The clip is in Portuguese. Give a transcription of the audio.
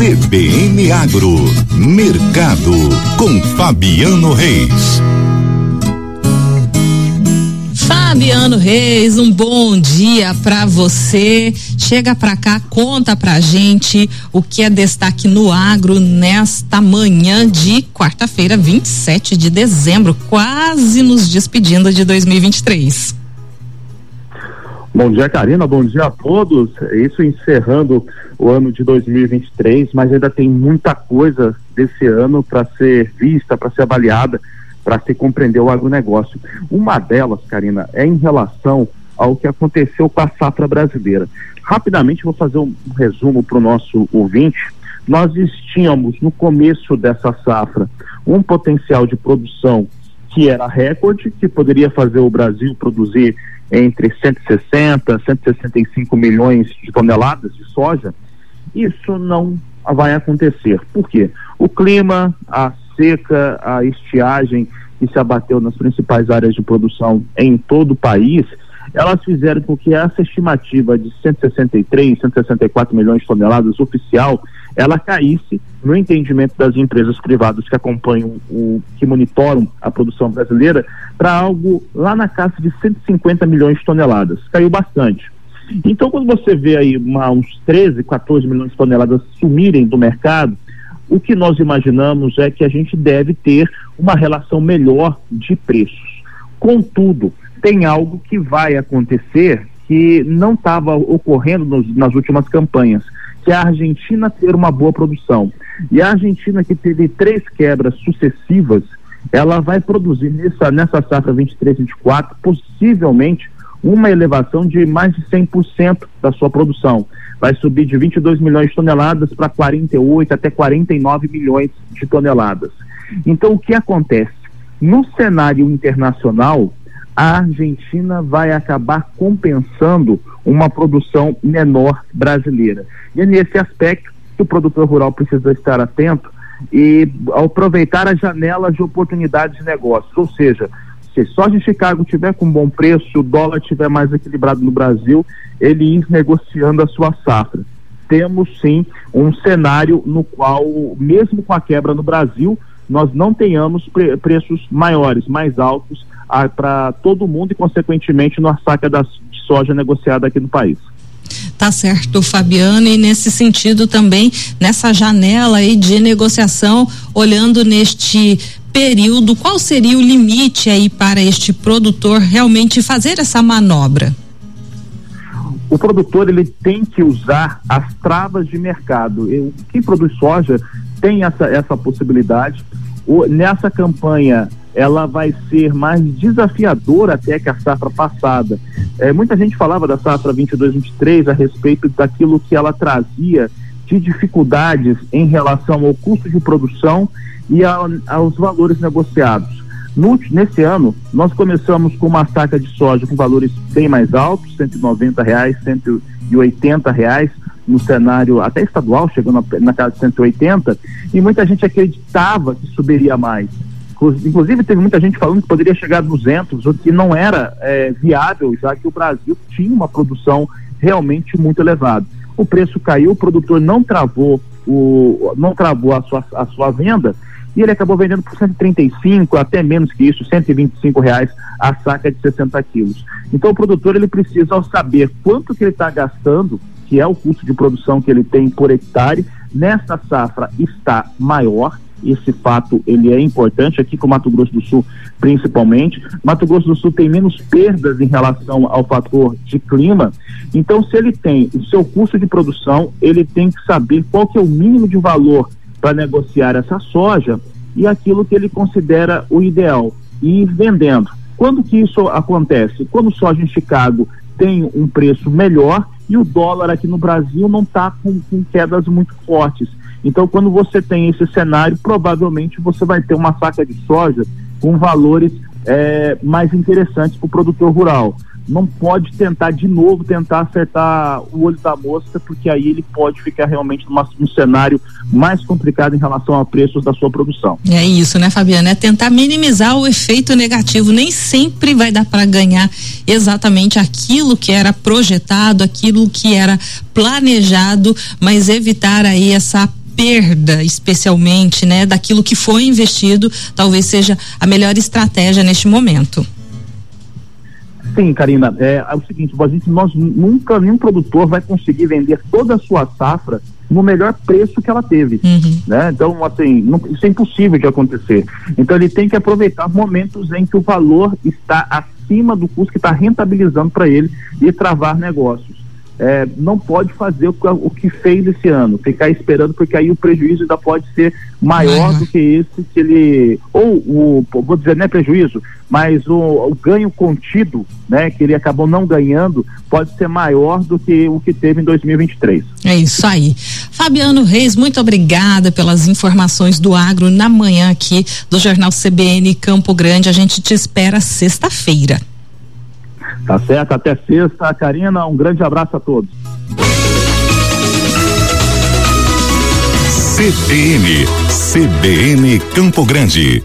CBN Agro, Mercado, com Fabiano Reis. Fabiano Reis, um bom dia para você. Chega para cá, conta pra gente o que é destaque no agro nesta manhã de quarta-feira, 27 de dezembro, quase nos despedindo de 2023. Bom dia, Karina. Bom dia a todos. Isso encerrando o ano de 2023, mas ainda tem muita coisa desse ano para ser vista, para ser avaliada para se compreender o agronegócio. Uma delas, Karina, é em relação ao que aconteceu com a safra brasileira. Rapidamente vou fazer um resumo para o nosso ouvinte. Nós tínhamos no começo dessa safra um potencial de produção que era recorde, que poderia fazer o Brasil produzir entre 160 e 165 milhões de toneladas de soja. Isso não vai acontecer. Por quê? O clima, a seca, a estiagem que se abateu nas principais áreas de produção em todo o país, elas fizeram com que essa estimativa de 163, 164 milhões de toneladas oficial, ela caísse no entendimento das empresas privadas que acompanham o que monitoram a produção brasileira para algo lá na casa de 150 milhões de toneladas. Caiu bastante. Então, quando você vê aí uma, uns 13, 14 milhões de toneladas sumirem do mercado, o que nós imaginamos é que a gente deve ter uma relação melhor de preços. Contudo, tem algo que vai acontecer que não estava ocorrendo nos, nas últimas campanhas, que a Argentina ter uma boa produção. E a Argentina que teve três quebras sucessivas, ela vai produzir nessa, nessa safra 23-24 possivelmente uma elevação de mais de 100% da sua produção vai subir de 22 milhões de toneladas para 48 até 49 milhões de toneladas. Então, o que acontece? No cenário internacional, a Argentina vai acabar compensando uma produção menor brasileira. E é nesse aspecto que o produtor rural precisa estar atento e aproveitar as janelas de oportunidades de negócios, ou seja, se soja de Chicago tiver com bom preço, o dólar estiver mais equilibrado no Brasil, ele ir negociando a sua safra. Temos sim um cenário no qual, mesmo com a quebra no Brasil, nós não tenhamos pre preços maiores, mais altos para todo mundo e, consequentemente, na saca da soja negociada aqui no país. Tá certo, Fabiano, e nesse sentido também, nessa janela aí de negociação, olhando neste período, qual seria o limite aí para este produtor realmente fazer essa manobra? O produtor ele tem que usar as travas de mercado. Eu, quem produz soja tem essa, essa possibilidade. O, nessa campanha ela vai ser mais desafiadora até que a safra passada. É, muita gente falava da safra 22-23 a respeito daquilo que ela trazia de dificuldades em relação ao custo de produção e a, aos valores negociados. No, nesse ano, nós começamos com uma saca de soja com valores bem mais altos, 190 reais, 180 reais, no cenário até estadual, chegando na, casa de 180, e muita gente acreditava que subiria mais. Inclusive, teve muita gente falando que poderia chegar a 200, o que não era é, viável, já que o Brasil tinha uma produção realmente muito elevada. O preço caiu, o produtor não travou, o, não travou a sua, a sua venda, e ele acabou vendendo por 135, até menos que isso, 125 reais a saca de 60 quilos. Então o produtor ele precisa saber quanto que ele está gastando, que é o custo de produção que ele tem por hectare, nessa safra está maior, esse fato ele é importante aqui com o Mato Grosso do Sul principalmente. Mato Grosso do Sul tem menos perdas em relação ao fator de clima. Então, se ele tem o seu custo de produção, ele tem que saber qual que é o mínimo de valor para negociar essa soja e aquilo que ele considera o ideal e ir vendendo. Quando que isso acontece? Quando soja em Chicago tem um preço melhor e o dólar aqui no Brasil não está com, com quedas muito fortes. Então, quando você tem esse cenário, provavelmente você vai ter uma saca de soja com valores é, mais interessantes para o produtor rural não pode tentar de novo tentar acertar o olho da mosca, porque aí ele pode ficar realmente numa, num cenário mais complicado em relação a preços da sua produção. É isso, né, Fabiana? É tentar minimizar o efeito negativo. Nem sempre vai dar para ganhar exatamente aquilo que era projetado, aquilo que era planejado, mas evitar aí essa perda, especialmente, né, daquilo que foi investido, talvez seja a melhor estratégia neste momento. Sim, Karina, é, é o seguinte, a gente, nós nunca, nenhum produtor vai conseguir vender toda a sua safra no melhor preço que ela teve, uhum. né? Então, assim, não, isso é impossível de acontecer. Então, ele tem que aproveitar momentos em que o valor está acima do custo que está rentabilizando para ele e travar negócios é, não pode fazer o, o, que fez esse ano, ficar esperando, porque aí o prejuízo ainda pode ser maior uhum. do que esse que ele. Ou o, vou dizer, não é prejuízo, mas o, o, ganho contido, né, que ele acabou não ganhando, pode ser maior do que o que teve em 2023. É isso aí. Fabiano Reis, muito obrigada pelas informações do agro na manhã aqui do Jornal CBN Campo Grande. A gente te espera sexta-feira. Tá certo? Até sexta, Karina. Um grande abraço a todos. CBN, CBN Campo Grande.